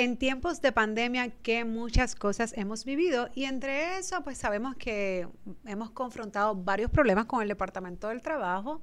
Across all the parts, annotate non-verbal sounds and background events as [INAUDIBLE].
en tiempos de pandemia que muchas cosas hemos vivido y entre eso pues sabemos que hemos confrontado varios problemas con el Departamento del Trabajo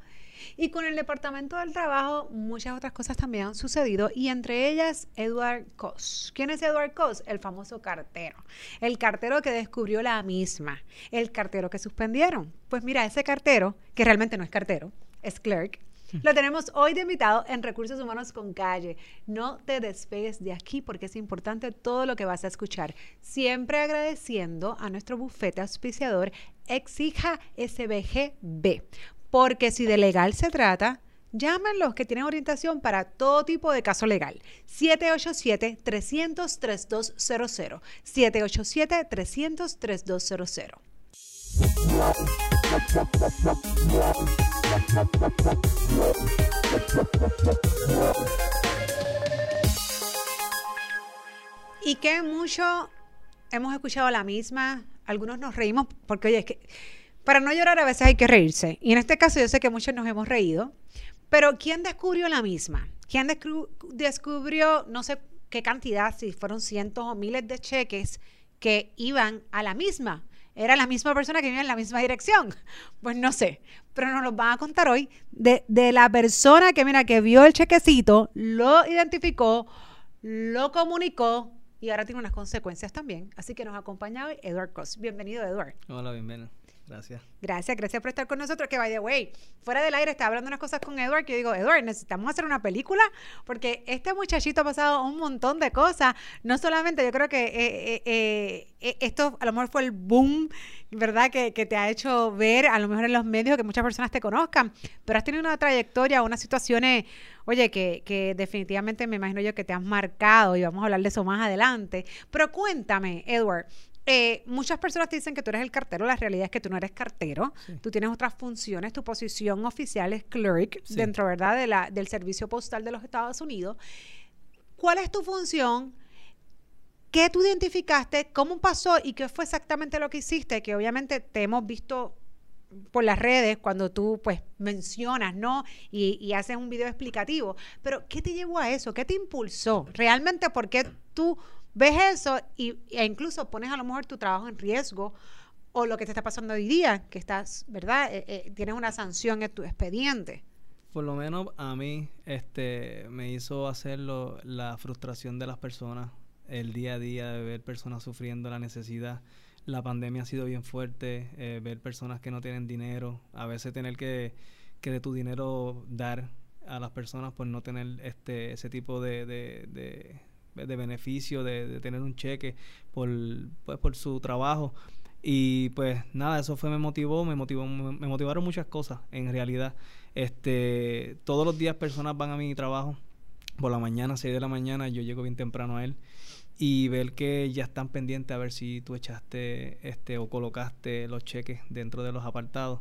y con el Departamento del Trabajo muchas otras cosas también han sucedido y entre ellas Edward Cos. ¿Quién es Edward Cos? El famoso cartero. El cartero que descubrió la misma. El cartero que suspendieron. Pues mira, ese cartero, que realmente no es cartero, es clerk, lo tenemos hoy de invitado en Recursos Humanos con Calle. No te despegues de aquí porque es importante todo lo que vas a escuchar. Siempre agradeciendo a nuestro bufete auspiciador Exija SBGB. Porque si de legal se trata, Llámenlos que tienen orientación para todo tipo de caso legal. 787-300-3200. 787-300-3200. Y que mucho hemos escuchado la misma, algunos nos reímos porque, oye, es que para no llorar a veces hay que reírse. Y en este caso yo sé que muchos nos hemos reído, pero ¿quién descubrió la misma? ¿Quién descubrió, no sé qué cantidad, si fueron cientos o miles de cheques que iban a la misma? Era la misma persona que iba en la misma dirección. [LAUGHS] Pues no sé, pero nos lo van a contar hoy de, la persona que, mira, que vio el chequecito, lo identificó, lo comunicó y ahora tiene unas consecuencias también. Así que nos acompaña hoy Edward Cos. Bienvenido, Edward. Hola, bienvenido. Gracias. Gracias, gracias por estar con nosotros. Que by the way, fuera del aire estaba hablando unas cosas con Edward que yo digo, Edward, necesitamos hacer una película porque este muchachito ha pasado un montón de cosas. No solamente, yo creo que eh, eh, eh, esto a lo mejor fue el boom, ¿verdad? Que, te ha hecho ver, a lo mejor en los medios, que muchas personas te conozcan, pero has tenido una trayectoria, unas situaciones, oye, que, que definitivamente me imagino yo que te has marcado y vamos a hablar de eso más adelante. Pero cuéntame, Edward, eh, muchas personas te dicen que tú eres el cartero, la realidad es que tú no eres cartero, tú tienes otras funciones, tu posición oficial es clerk dentro, ¿verdad?, de la, del servicio postal de los Estados Unidos. ¿Cuál es tu función? ¿Qué tú identificaste? ¿Cómo pasó? ¿Y qué fue exactamente lo que hiciste? Que obviamente te hemos visto por las redes cuando tú pues mencionas, ¿no? Y, y, haces un video explicativo. Pero ¿qué te llevó a eso? ¿Qué te impulsó? ¿Realmente por qué tú ves eso y, e incluso pones a lo mejor tu trabajo en riesgo o lo que te está pasando hoy día, que estás, ¿verdad? Eh, eh, tienes una sanción en tu expediente. Por lo menos a mí este, me hizo hacerlo la frustración de las personas, el día a día de ver personas sufriendo la necesidad. La pandemia ha sido bien fuerte, eh, ver personas que no tienen dinero, a veces tener que, que de tu dinero dar a las personas por no tener este ese tipo de, de beneficio de, tener un cheque por, pues, por su trabajo. Y pues nada, eso fue me motivó, me motivó, me motivaron muchas cosas en realidad. Este, todos los días personas van a mi trabajo por la mañana, 6 de la mañana, yo llego bien temprano a él y ver que ya están pendientes a ver si tú echaste este o colocaste los cheques dentro de los apartados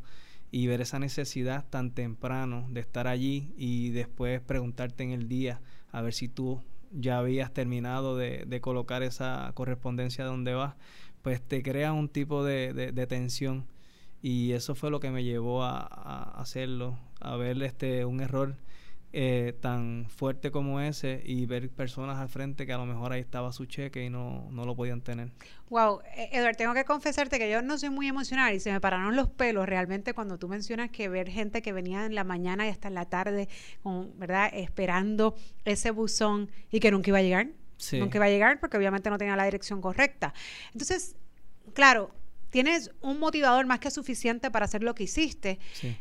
y ver esa necesidad tan temprano de estar allí y después preguntarte en el día a ver si tú ya habías terminado de, colocar esa correspondencia donde vas, pues te crea un tipo de, tensión. Y eso fue lo que me llevó a, hacerlo, a ver este un error eh, tan fuerte como ese y ver personas al frente que a lo mejor ahí estaba su cheque y no, no lo podían tener. Wow, e, Edward, tengo que confesarte que yo no soy muy emocional y se me pararon los pelos realmente cuando tú mencionas que ver gente que venía en la mañana y hasta en la tarde, con, ¿verdad? Esperando ese buzón y que nunca iba a llegar. Nunca iba a llegar porque obviamente no tenía la dirección correcta. Entonces, claro, tienes un motivador más que suficiente para hacer lo que hiciste. Sí.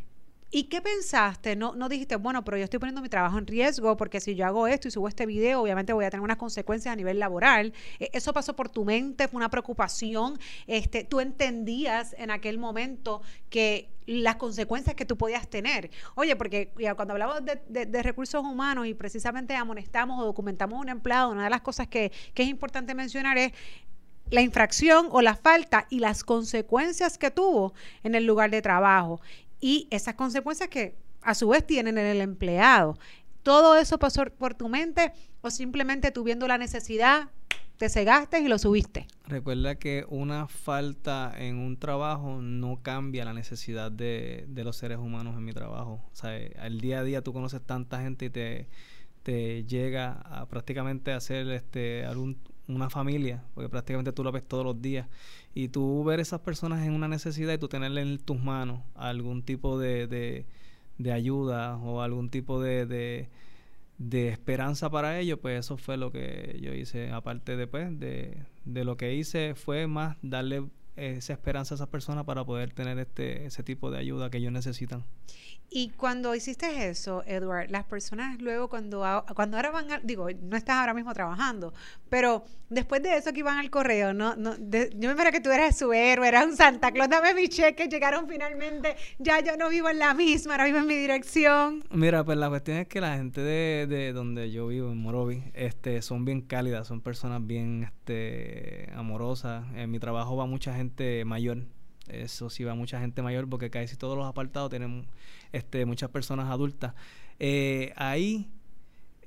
¿Y qué pensaste? No, no dijiste, bueno, pero yo estoy poniendo mi trabajo en riesgo porque si yo hago esto y subo este video, obviamente voy a tener unas consecuencias a nivel laboral. E, ¿Eso pasó por tu mente? ¿Fue una preocupación? Este, ¿Tú entendías en aquel momento que las consecuencias que tú podías tener? Oye, porque cuando hablamos de, recursos humanos y precisamente amonestamos o documentamos a un empleado, una de las cosas que, que es importante mencionar es la infracción o la falta y las consecuencias que tuvo en el lugar de trabajo y esas consecuencias que a su vez tienen en el empleado. ¿Todo eso pasó por tu mente o simplemente tú viendo la necesidad te cegaste y lo subiste? Recuerda que una falta en un trabajo no cambia la necesidad de, los seres humanos en mi trabajo. O sea, al día a día tú conoces tanta gente y te, este, llega a prácticamente a ser este, algún, una familia, porque prácticamente tú lo ves todos los días, y tú ver esas personas en una necesidad y tú tenerle en tus manos algún tipo de, de, de ayuda o algún tipo de, de, de, esperanza para ellos, pues eso fue lo que yo hice. Aparte después de, de lo que hice fue más darle esa esperanza a esas personas para poder tener este ese tipo de ayuda que ellos necesitan. Y cuando hiciste eso, Edward, las personas luego cuando, cuando ahora van, a, digo, no estás ahora mismo trabajando, pero después de eso que iban al correo, no, no yo me espero que tú eras su héroe, eras un Santa Claus, dame mi cheque, llegaron finalmente, ya yo no vivo en la misma, ahora vivo en mi dirección. Mira, pues la cuestión es que la gente de, de donde yo vivo, en Morovi, este, son bien cálidas, son personas bien este, amorosas. En mi trabajo va mucha gente mayor, eso sí va mucha gente mayor porque casi todos los apartados tienen este, muchas personas adultas. Eh, ahí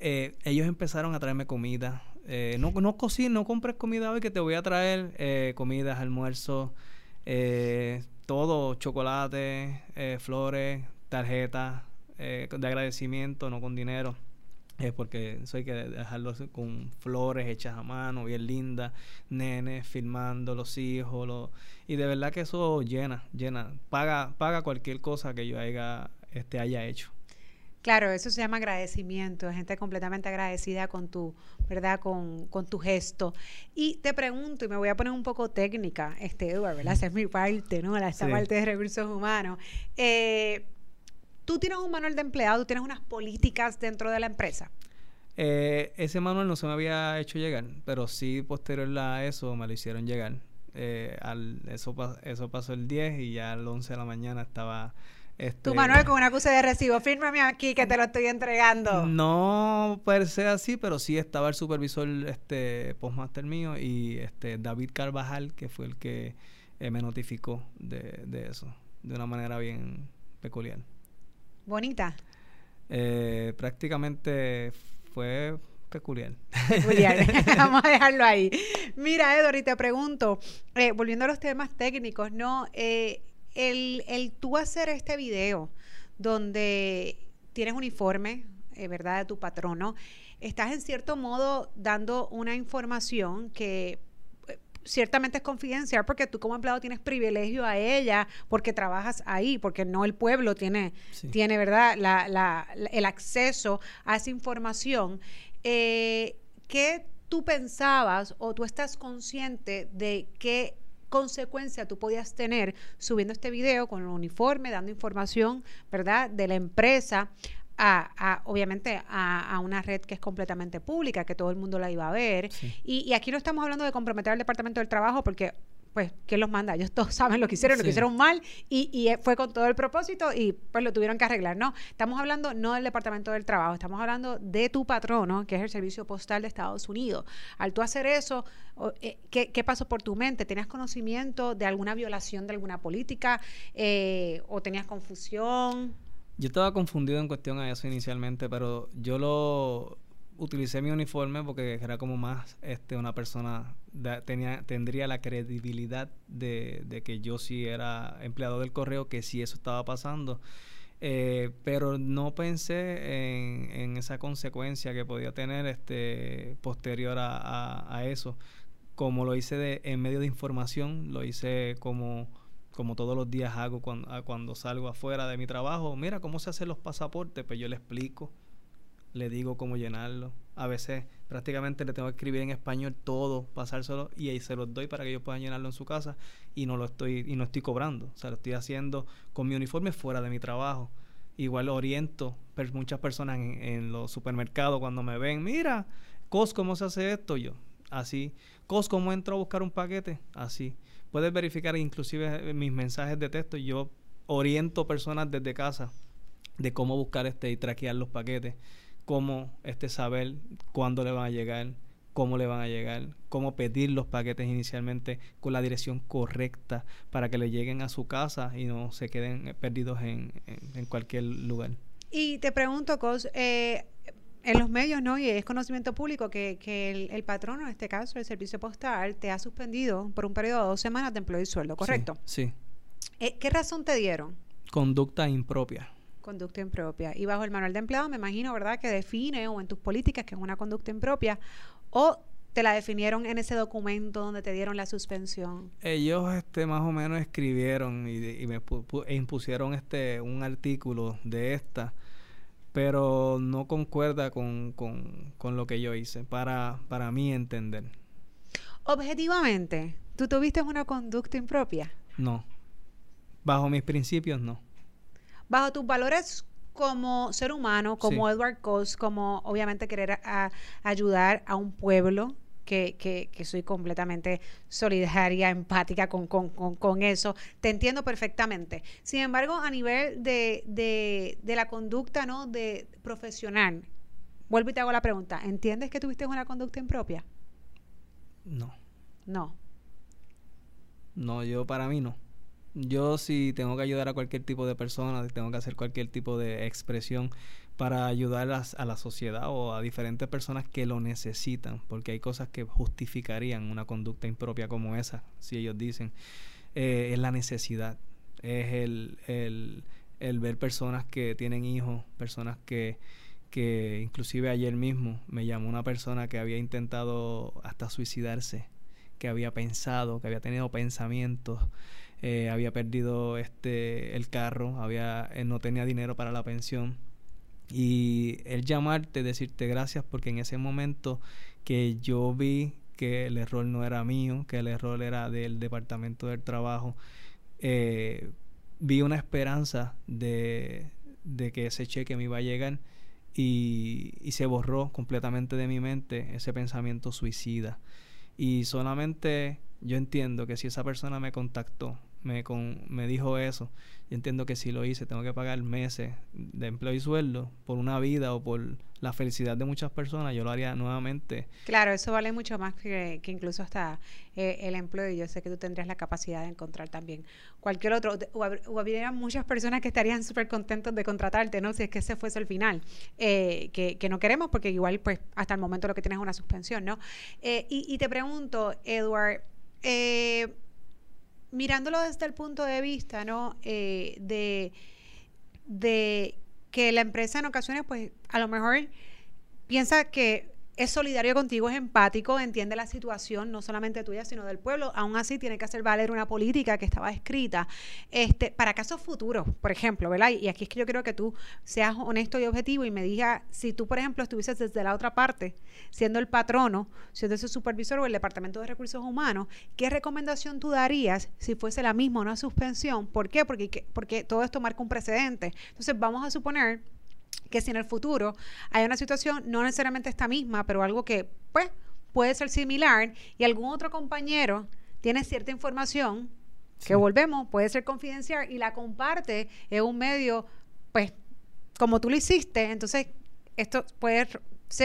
eh, ellos empezaron a traerme comida. Eh, no, no cocines, no compres comida hoy que te voy a traer comidas, almuerzos, todo, chocolate, flores, tarjetas de agradecimiento, no con dinero. Porque eso hay que dejarlo con flores hechas a mano, bien lindas, nenes filmando los hijos, y de verdad que eso llena, llena, paga, paga cualquier cosa que yo haya este, haya hecho. Claro, eso se llama agradecimiento, gente completamente agradecida con tu, ¿verdad? Con, con, tu gesto. Y te pregunto, y me voy a poner un poco técnica, este, Edward, ¿verdad? Esa es mi parte, ¿no? Esta parte de recursos humanos. Eh, tú tienes un manual de empleado, tú tienes unas políticas dentro de la empresa. Eh, ese manual no se me había hecho llegar, pero sí posterior a eso me lo hicieron llegar. Eh, al, eso, eso pasó el 10 y ya al 11 de la mañana estaba este, tu Manuel con una acuse de recibo, fírmame aquí que te lo estoy entregando. No puede ser así, pero sí estaba el supervisor este postmaster mío y este David Carvajal, que fue el que eh, me notificó de, de, eso, de una manera bien peculiar. Bonita. Eh, prácticamente fue peculiar. Peculiar. [LAUGHS] [LAUGHS] Vamos a dejarlo ahí. Mira, Edor, y te pregunto, eh, volviendo a los temas técnicos, ¿no? Eh, el, el tú hacer este video donde tienes uniforme, ¿verdad?, de tu patrono, estás en cierto modo dando una información que ciertamente es confidencial porque tú como empleado tienes privilegio a ella porque trabajas ahí, porque no el pueblo tiene, tiene ¿verdad?, la, la, el acceso a esa información. Eh, ¿Qué tú pensabas o tú estás consciente de que consecuencia tú podías tener subiendo este video con el uniforme, dando información, ¿verdad?, de la empresa a, obviamente a, una red que es completamente pública, que todo el mundo la iba a ver. Y, y, aquí no estamos hablando de comprometer al Departamento del Trabajo porque pues, ¿quién los manda? Ellos todos [LAUGHS] saben lo que hicieron, lo que hicieron mal y, y, fue con todo el propósito y pues lo tuvieron que arreglar. No, estamos hablando no del Departamento del Trabajo, estamos hablando de tu patrono, que es el Servicio Postal de Estados Unidos. Al tú hacer eso, eh, ¿qué, ¿qué, pasó por tu mente? ¿Tenías conocimiento de alguna violación de alguna política eh, o tenías confusión? Yo estaba confundido en cuestión a eso inicialmente, pero yo lo utilicé mi uniforme porque era como más este una persona tenía tendría la credibilidad de, que yo sí era empleado del correo que sí eso estaba pasando. Eh, pero no pensé en, en, esa consecuencia que podía tener este posterior a, a, eso. Como lo hice de, en medio de información lo hice como como todos los días hago cuando, cuando salgo afuera de mi trabajo mira cómo se hacen los pasaportes pues yo le explico le digo cómo llenarlo. A veces prácticamente le tengo que escribir en español todo, pasárselo y ahí se los doy para que ellos puedan llenarlo en su casa y no lo estoy y no estoy cobrando, o sea, lo estoy haciendo con mi uniforme fuera de mi trabajo. Igual oriento per muchas personas en, los supermercados cuando me ven, mira, Cos, ¿cómo se hace esto? Yo, así. Cos, ¿cómo entro a buscar un paquete? Así. Puedes verificar inclusive mis mensajes de texto. Yo oriento personas desde casa de cómo buscar este y traquear los paquetes cómo este saber cuándo le van a llegar, cómo le van a llegar, cómo pedir los paquetes inicialmente con la dirección correcta para que le lleguen a su casa y no se queden perdidos en, en, cualquier lugar. Y te pregunto, Cos, eh, en los medios, ¿no? Y es conocimiento público que, que el, el, patrono, en este caso el servicio postal, te ha suspendido por un periodo de dos semanas de empleo y sueldo, ¿correcto? Sí. Eh, ¿Qué razón te dieron? Conducta impropia. Conducta impropia. Y bajo el manual de empleado, me imagino, ¿verdad?, que define o en tus políticas que es una conducta impropia o te la definieron en ese documento donde te dieron la suspensión. Ellos este más o menos escribieron y, me e impusieron este un artículo de esta, pero no concuerda con, con, con lo que yo hice, para, para mí entender. Objetivamente, ¿tú tuviste una conducta impropia? No. Bajo mis principios, no bajo tus valores como ser humano, como Edward Coase, como obviamente querer ayudar a un pueblo, que, que, soy completamente solidaria, empática con, con, con, eso. Te entiendo perfectamente. Sin embargo, a nivel de, de, de, la conducta ¿no? de profesional, vuelvo y te hago la pregunta. ¿Entiendes que tuviste una conducta impropia? No. No. No, yo para mí no yo si tengo que ayudar a cualquier tipo de persona, tengo que hacer cualquier tipo de expresión para ayudar a, la sociedad o a diferentes personas que lo necesitan, porque hay cosas que justificarían una conducta impropia como esa, si ellos dicen, eh, es la necesidad, es el, el, el, ver personas que tienen hijos, personas que, que inclusive ayer mismo me llamó una persona que había intentado hasta suicidarse, que había pensado, que había tenido pensamientos eh, había perdido este el carro, había eh, no tenía dinero para la pensión y el llamarte, decirte gracias porque en ese momento que yo vi que el error no era mío, que el error era del departamento del trabajo, eh, vi una esperanza de, de, que ese cheque me iba a llegar y, y se borró completamente de mi mente ese pensamiento suicida. Y solamente yo entiendo que si esa persona me contactó me, con, me dijo eso, yo entiendo que si lo hice tengo que pagar meses de empleo y sueldo por una vida o por la felicidad de muchas personas, yo lo haría nuevamente. Claro, eso vale mucho más que, incluso hasta eh, el empleo y yo sé que tú tendrías la capacidad de encontrar también cualquier otro, o, habría muchas personas que estarían súper contentos de contratarte, ¿no? Si es que ese fuese el final, eh, que, que, no queremos porque igual pues hasta el momento lo que tienes es una suspensión, ¿no? Eh, y, y te pregunto, Edward, eh, mirándolo desde el punto de vista, ¿no? Eh, de, de que la empresa en ocasiones, pues, a lo mejor piensa que es solidario contigo, es empático, entiende la situación, no solamente tuya, sino del pueblo. Aún así, tiene que hacer valer una política que estaba escrita este, para casos futuros, por ejemplo, ¿verdad? Y aquí es que yo creo que tú seas honesto y objetivo y me digas, si tú, por ejemplo, estuvieses desde la otra parte, siendo el patrono, siendo ese supervisor o el Departamento de Recursos Humanos, ¿qué recomendación tú darías si fuese la misma una suspensión? ¿Por qué? Porque, porque todo esto marca un precedente. Entonces, vamos a suponer que si en el futuro hay una situación, no necesariamente esta misma, pero algo que pues puede ser similar y algún otro compañero tiene cierta información que volvemos, puede ser confidencial y la comparte en un medio, pues como tú lo hiciste, entonces esto puede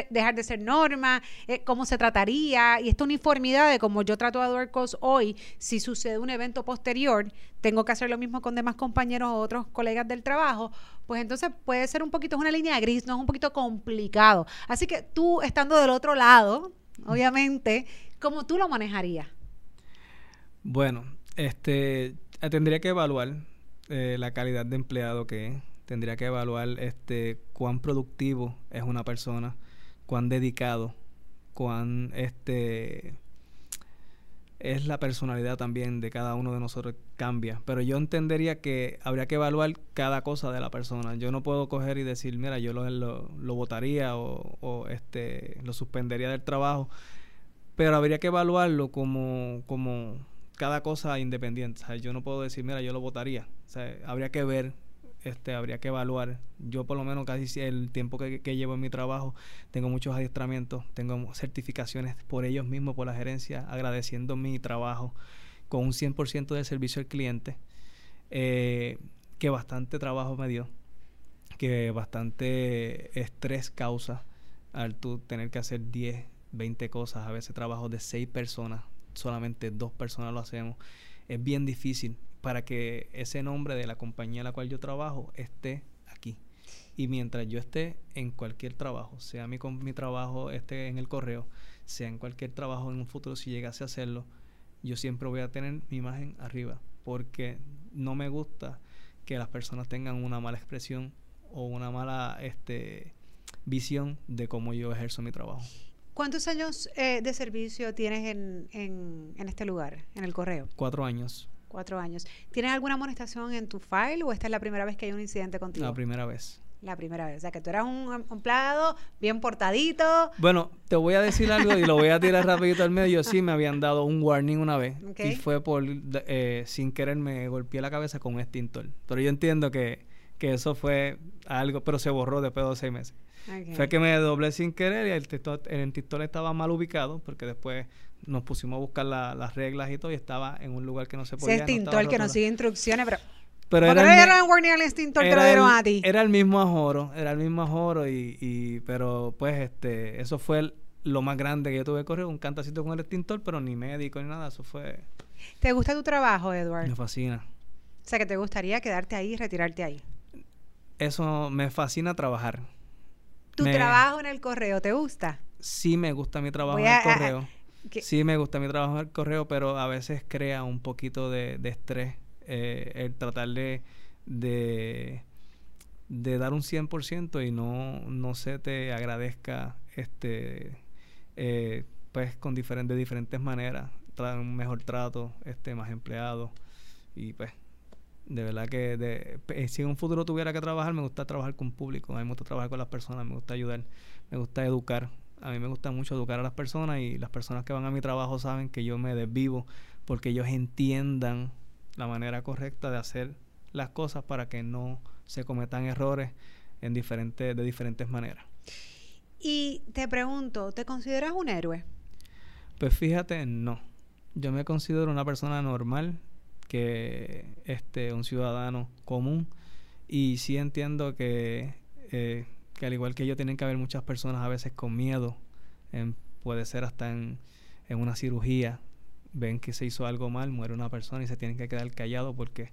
dejar de ser norma, eh, cómo se trataría, y esta uniformidad de cómo yo trato a Duercos hoy, si sucede un evento posterior, tengo que hacer lo mismo con demás compañeros o otros colegas del trabajo, pues entonces puede ser un poquito, es una línea gris, no es un poquito complicado. Así que tú, estando del otro lado, obviamente, ¿cómo tú lo manejarías? Bueno, este, tendría que evaluar eh, la calidad de empleado que es, tendría que evaluar este cuán productivo es una persona, cuán dedicado, cuán este es la personalidad también de cada uno de nosotros cambia. Pero yo entendería que habría que evaluar cada cosa de la persona. Yo no puedo coger y decir, mira, yo lo, lo, votaría o, o, este, lo suspendería del trabajo. Pero habría que evaluarlo como, como cada cosa independiente. yo no puedo decir, mira, yo lo votaría. O sea, habría que ver este, habría que evaluar. Yo por lo menos casi el tiempo que, llevo en mi trabajo tengo muchos adiestramientos, tengo certificaciones por ellos mismos, por la gerencia, agradeciendo mi trabajo con un 100% de servicio al cliente, eh, que bastante trabajo me dio, que bastante estrés causa al tú tener que hacer 10, 20 cosas, a veces trabajo de 6 personas, solamente dos personas lo hacemos. Es bien difícil para que ese nombre de la compañía en la cual yo trabajo esté aquí. Y mientras yo esté en cualquier trabajo, sea mi, mi trabajo esté en el correo, sea en cualquier trabajo en un futuro, si llegase a hacerlo, yo siempre voy a tener mi imagen arriba, porque no me gusta que las personas tengan una mala expresión o una mala este, visión de cómo yo ejerzo mi trabajo. ¿Cuántos años eh, de servicio tienes en, en, en, este lugar, en el correo? Cuatro años. Cuatro años. ¿Tienes alguna amonestación en tu file o esta es la primera vez que hay un incidente contigo? La primera vez. La primera vez. O sea, que tú eras un empleado bien portadito. Bueno, te voy a decir algo y lo voy a tirar rapidito al medio. Sí, me habían dado un warning una vez. Y fue por, eh, sin querer, me golpeé la cabeza con un extintor. Pero yo entiendo que, que eso fue algo, pero se borró después de seis meses. Fue que me doblé sin querer y el, extintor estaba mal ubicado porque después nos pusimos a buscar las reglas y todo y estaba en un lugar que no se podía. Ese extintor que no sigue instrucciones, pero... Pero era, no era al extintor lo dieron a ti? Era el mismo ajoro, era el mismo ajoro y, y pero pues este, eso fue lo más grande que yo tuve que correr, un cantacito con el extintor, pero ni médico ni nada, eso fue... ¿Te gusta tu trabajo, Edward? Me fascina. O sea, que te gustaría quedarte ahí y retirarte ahí. Eso me fascina trabajar. ¿Tu trabajo en el correo te gusta? Sí me gusta mi trabajo en el correo. sí me gusta mi trabajo en el correo, pero a veces crea un poquito de, estrés eh, el tratar de, de, dar un 100% y no, no se te agradezca este eh, pues con diferentes, de diferentes maneras, un mejor trato, este más empleados y pues de verdad que de, eh, si en un futuro tuviera que trabajar, me gusta trabajar con público, a mí me gusta trabajar con las personas, me gusta ayudar, me gusta educar. A mí me gusta mucho educar a las personas y las personas que van a mi trabajo saben que yo me desvivo porque ellos entiendan la manera correcta de hacer las cosas para que no se cometan errores en diferentes, de diferentes maneras. Y te pregunto, ¿te consideras un héroe? Pues fíjate, no. Yo me considero una persona normal, que este, un ciudadano común. Y sí entiendo que, eh, que al igual que yo tienen que haber muchas personas a veces con miedo, puede ser hasta en, en una cirugía, ven que se hizo algo mal, muere una persona y se tienen que quedar callado porque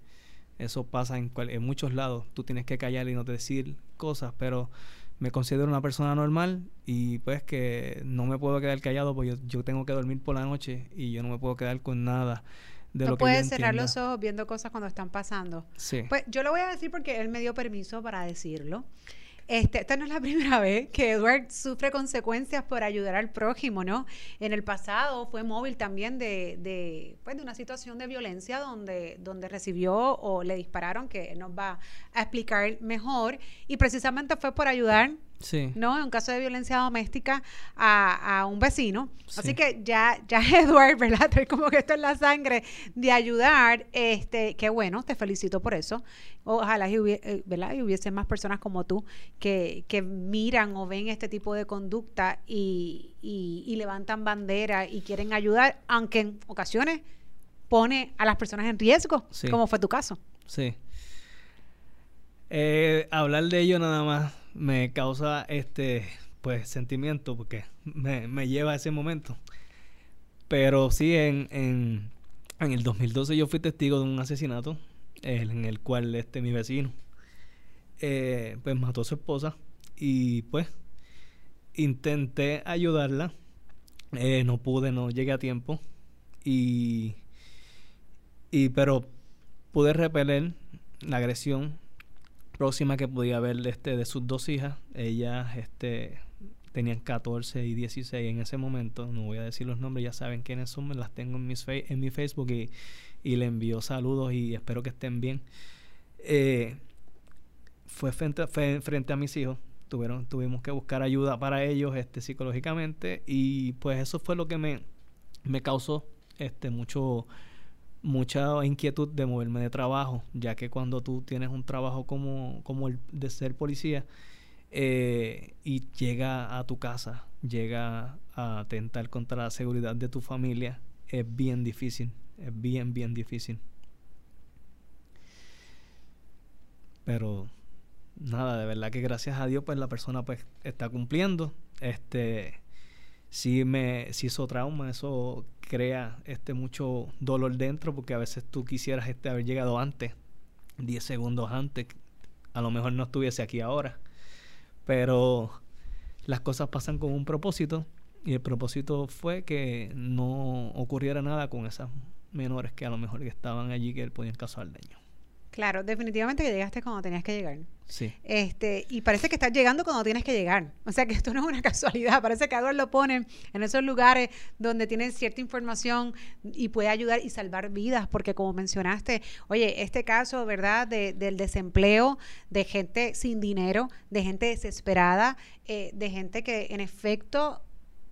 eso pasa en, en muchos lados. Tú tienes que callar y no decir cosas, pero me considero una persona normal y pues que no me puedo quedar callado porque yo, yo tengo que dormir por la noche y yo no me puedo quedar con nada no puedes cerrar los ojos viendo cosas cuando están pasando. Sí. Pues yo lo voy a decir porque él me dio permiso para decirlo. Este, esta no es la [LAUGHS] primera vez que Edward sufre consecuencias por ayudar al prójimo, ¿no? En el pasado fue móvil también de, de, pues, de una situación de violencia donde, donde recibió o le dispararon, que nos va a explicar mejor, y precisamente fue por ayudar Sí. ¿no? En un caso de violencia doméstica a, a un vecino. Así que ya, ya Edward, ¿verdad? como que esto es la sangre de ayudar. Este, qué bueno, te felicito por eso. Ojalá y, eh, ¿verdad? y hubiese más personas como tú que, que miran o ven este tipo de conducta y, y, levantan bandera y quieren ayudar, aunque en ocasiones pone a las personas en riesgo, como fue tu caso. Sí. Eh, hablar de ello nada más me causa este pues sentimiento porque me, me lleva a ese momento. Pero sí, en, en, en, el 2012 yo fui testigo de un asesinato en el cual este mi vecino eh, pues mató a su esposa y pues intenté ayudarla. Eh, no pude, no llegué a tiempo. Y, y pero pude repeler la agresión próxima que podía haber este, de sus dos hijas, ellas este, tenían 14 y 16 en ese momento, no voy a decir los nombres, ya saben quiénes son, las tengo en, mis en mi Facebook y, y, le envío saludos y espero que estén bien. Eh, fue frente, frente a mis hijos, tuvieron, tuvimos que buscar ayuda para ellos este, psicológicamente y pues eso fue lo que me, me causó este, mucho mucha inquietud de moverme de trabajo, ya que cuando tú tienes un trabajo como, como el de ser policía eh, y llega a tu casa, llega a atentar contra la seguridad de tu familia, es bien difícil, es bien, bien difícil. Pero nada, de verdad que gracias a Dios pues la persona pues está cumpliendo. Este sí me sí hizo trauma, eso crea este mucho dolor dentro porque a veces tú quisieras este haber llegado antes, 10 segundos antes, a lo mejor no estuviese aquí ahora, pero las cosas pasan con un propósito y el propósito fue que no ocurriera nada con esas menores que a lo mejor estaban allí que podían causar daño. Claro, definitivamente que llegaste cuando tenías que llegar. Sí. Este, y parece que estás llegando cuando tienes que llegar. O sea que esto no es una [LAUGHS] casualidad. Parece que Edward lo pone en esos lugares donde tiene cierta información y puede ayudar y salvar vidas. Porque como mencionaste, oye, este caso, ¿verdad? De, del desempleo, de gente sin dinero, de gente desesperada, eh, de gente que en efecto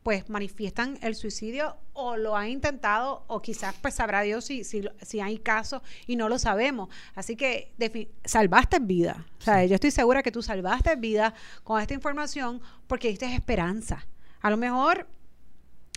pues manifiestan el suicidio o lo han intentado o quizás pues sabrá Dios si, si, si hay casos y no lo sabemos. Así que salvaste vida. O sea, yo estoy segura que tú salvaste vida con esta información porque diste esperanza. A lo mejor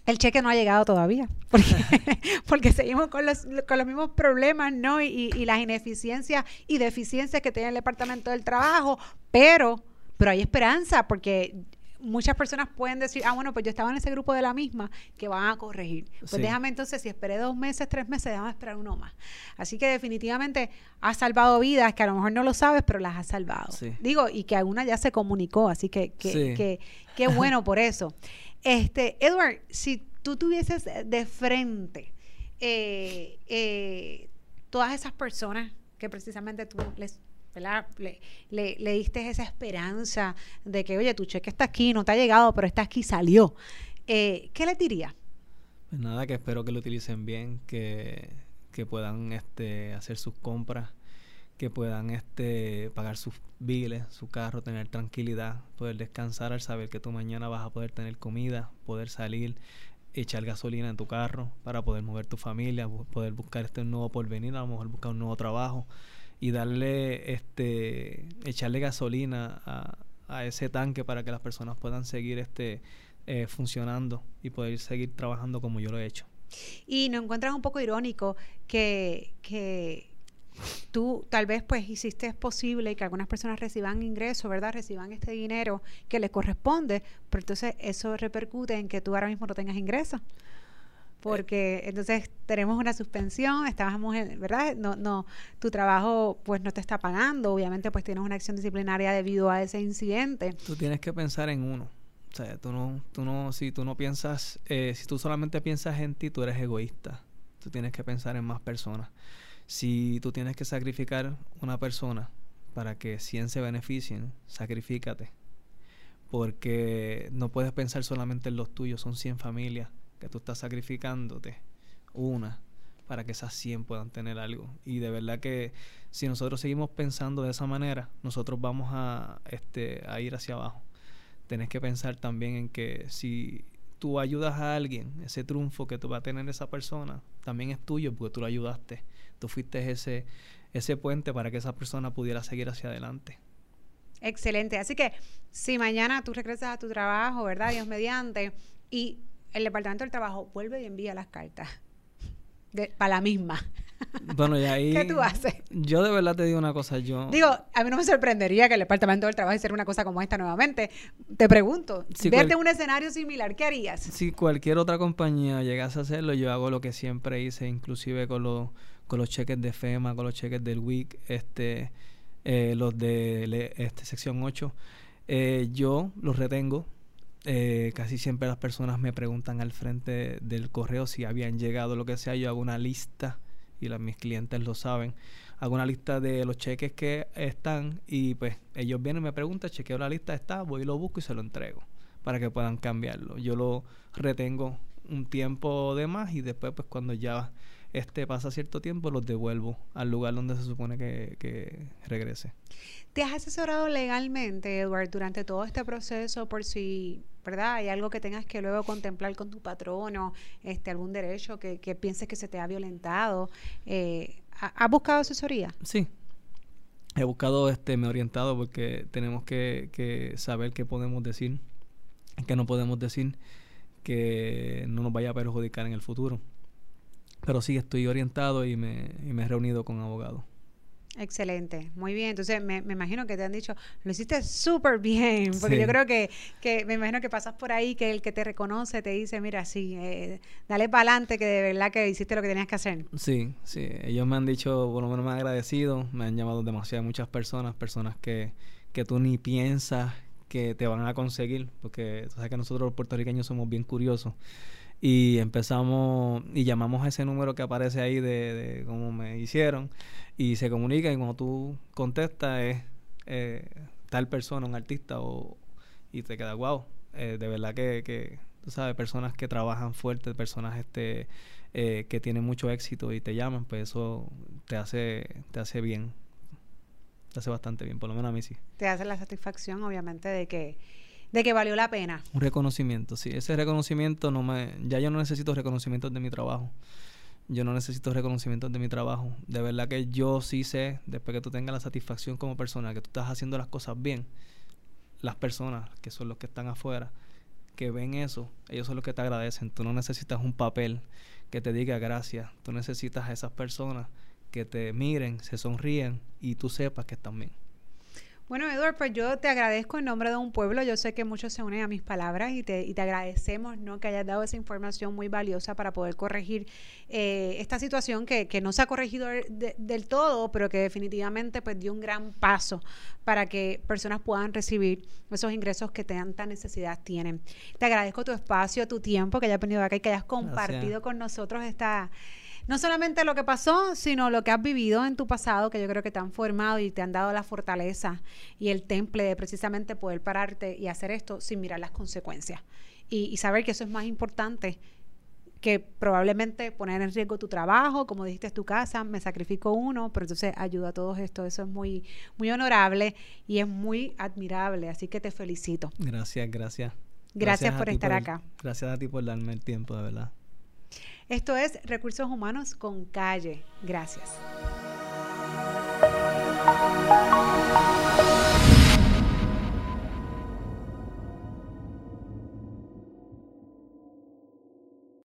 el cheque no ha llegado todavía, [LAUGHS] porque, [LAUGHS] porque seguimos con los, con los mismos problemas, ¿no? Y, y, las ineficiencias y deficiencias que tiene el Departamento del Trabajo, pero, pero hay esperanza, porque muchas personas pueden decir, ah, bueno, pues yo estaba en ese grupo de la misma que van a corregir. Pues déjame entonces, si esperé dos meses, tres meses, déjame esperar uno más. Así que definitivamente has salvado vidas que a lo mejor no lo sabes, pero las has salvado. Digo, y que alguna ya se comunicó, así que qué que, bueno [LAUGHS] por eso. Este, Edward, si tú tuvieses de frente eh, eh, todas esas personas que precisamente tú les le, le, diste esa esperanza de que, oye, tu cheque está aquí, no te ha llegado, pero está aquí, salió. Eh, ¿Qué le diría? Pues nada, que espero que lo utilicen bien, que, que puedan este, hacer sus compras, que puedan este, pagar sus biles, su carro, tener tranquilidad, poder descansar al saber que tú mañana vas a poder tener comida, poder salir, echar gasolina en tu carro para poder mover tu familia, poder buscar este nuevo porvenir, a lo mejor buscar un nuevo trabajo y darle, este, echarle gasolina a, a ese tanque para que las personas puedan seguir este, eh, funcionando y poder seguir trabajando como yo lo he hecho. Y no encuentras un poco irónico que, que tú tal vez pues hiciste posible que algunas personas reciban ingresos, ¿verdad? Reciban este dinero que les corresponde, pero entonces eso repercute en que tú ahora mismo no tengas ingresos porque entonces tenemos una suspensión, estábamos en, ¿verdad? No, no, tu trabajo pues no te está pagando, obviamente pues tienes una acción disciplinaria debido a ese incidente. Tú tienes que pensar en uno. O sea, tú no, tú no, si tú no piensas, eh, si tú solamente piensas en ti, tú eres egoísta. Tú tienes que pensar en más personas. Si tú tienes que sacrificar una persona para que 100 se beneficien, sacrifícate. Porque no puedes pensar solamente en los tuyos, son 100 familias que tú estás sacrificándote una para que esas 100 puedan tener algo. Y de verdad que si nosotros seguimos pensando de esa manera, nosotros vamos a, este, a ir hacia abajo. Tenés que pensar también en que si tú ayudas a alguien, ese triunfo que tú va a tener esa persona, también es tuyo porque tú lo ayudaste. Tú fuiste ese, ese puente para que esa persona pudiera seguir hacia adelante. Excelente. Así que si mañana tú regresas a tu trabajo, ¿verdad? Dios mediante, y el Departamento del Trabajo vuelve y envía las cartas para la misma. [LAUGHS] Bueno, y ahí... ¿Qué tú haces? Yo de verdad te digo una cosa, yo... Digo, a mí no me sorprendería que el Departamento del Trabajo hiciera una cosa como esta nuevamente. Te pregunto, si verte un escenario similar, ¿qué harías? Si cualquier otra compañía llegase a hacerlo, yo hago lo que siempre hice, inclusive con los, con los cheques de FEMA, con los cheques del WIC, este, eh, los de este, sección 8. Eh, yo los retengo, eh, casi siempre las personas me preguntan al frente del correo si habían llegado lo que sea. Yo hago una lista y mis clientes lo saben. Hago una lista de los cheques que están y pues ellos vienen me preguntan, chequeo la lista, está, voy y lo busco y se lo entrego para que puedan cambiarlo. Yo lo retengo un tiempo de más y después pues cuando ya este pasa cierto tiempo los devuelvo al lugar donde se supone que, que regrese. ¿Te has asesorado legalmente, Edward, durante todo este proceso por si, ¿verdad? Hay algo que tengas que luego contemplar con tu patrono, este, algún derecho que, pienses que se te ha violentado. Eh, ¿Has buscado asesoría? Sí. He buscado, este, me he orientado porque tenemos que, que saber qué podemos decir, qué no podemos decir, que no nos vaya a perjudicar en el futuro. Pero sí, estoy orientado y me, y me he reunido con abogados. Excelente, muy bien. Entonces, me, imagino que te han dicho, lo hiciste súper bien, [LAUGHS] porque yo creo que, que, me imagino que pasas por ahí, que el que te reconoce te dice, mira, sí, eh, dale para adelante, que de verdad que hiciste lo que tenías que hacer. Sí, sí, ellos me han dicho, por lo menos me han agradecido, me han llamado demasiadas muchas personas, personas que, que tú ni piensas que te van a conseguir, porque tú sabes que nosotros los puertorriqueños somos bien curiosos Y empezamos y llamamos a ese número que aparece ahí de, de como me hicieron y se comunica y cuando tú contestas es eh, tal persona, un artista o, y te queda wow. Eh, de verdad que, que, tú sabes, personas que trabajan fuerte, personas este eh, que tienen mucho éxito y te llaman, pues eso te hace, te hace bien. Te hace bastante bien, por lo menos a mí sí. Te hace la satisfacción, obviamente, de que de que valió la pena. Un reconocimiento, sí. Ese reconocimiento no me... Ya yo no necesito reconocimientos de mi trabajo. Yo no necesito reconocimientos de mi trabajo. De verdad que yo sí sé, después que tú tengas la satisfacción como persona, que tú estás haciendo las cosas bien, las personas que son los que están afuera, que ven eso, ellos son los que te agradecen. Tú no necesitas un papel que te diga gracias. Tú necesitas a esas personas que te miren, se sonríen y tú sepas que están bien. Bueno, Eduardo, pues yo te agradezco en nombre de un pueblo. Yo sé que muchos se unen a mis palabras y te, y te agradecemos ¿no? que hayas dado esa información muy valiosa para poder corregir eh, esta situación que, que, no se ha corregido del todo, pero que definitivamente pues, dio un gran paso para que personas puedan recibir esos ingresos que tanta necesidad tienen. Te agradezco tu espacio, tu tiempo, que hayas venido acá y que hayas compartido Gracias. con nosotros esta no solamente lo que pasó, sino lo que has vivido en tu pasado, que yo creo que te han formado y te han dado la fortaleza y el temple de precisamente poder pararte y hacer esto sin mirar las consecuencias. Y, y saber que eso es más importante que probablemente poner en riesgo tu trabajo, como dijiste, tu casa, me sacrifico uno, pero entonces ayuda a todos esto. Eso es muy, muy honorable y es muy admirable. Así que te felicito. Gracias, gracias. Gracias, gracias por estar por, acá. Gracias a ti por darme el tiempo, de verdad. Esto es Recursos Humanos con Calle. Gracias.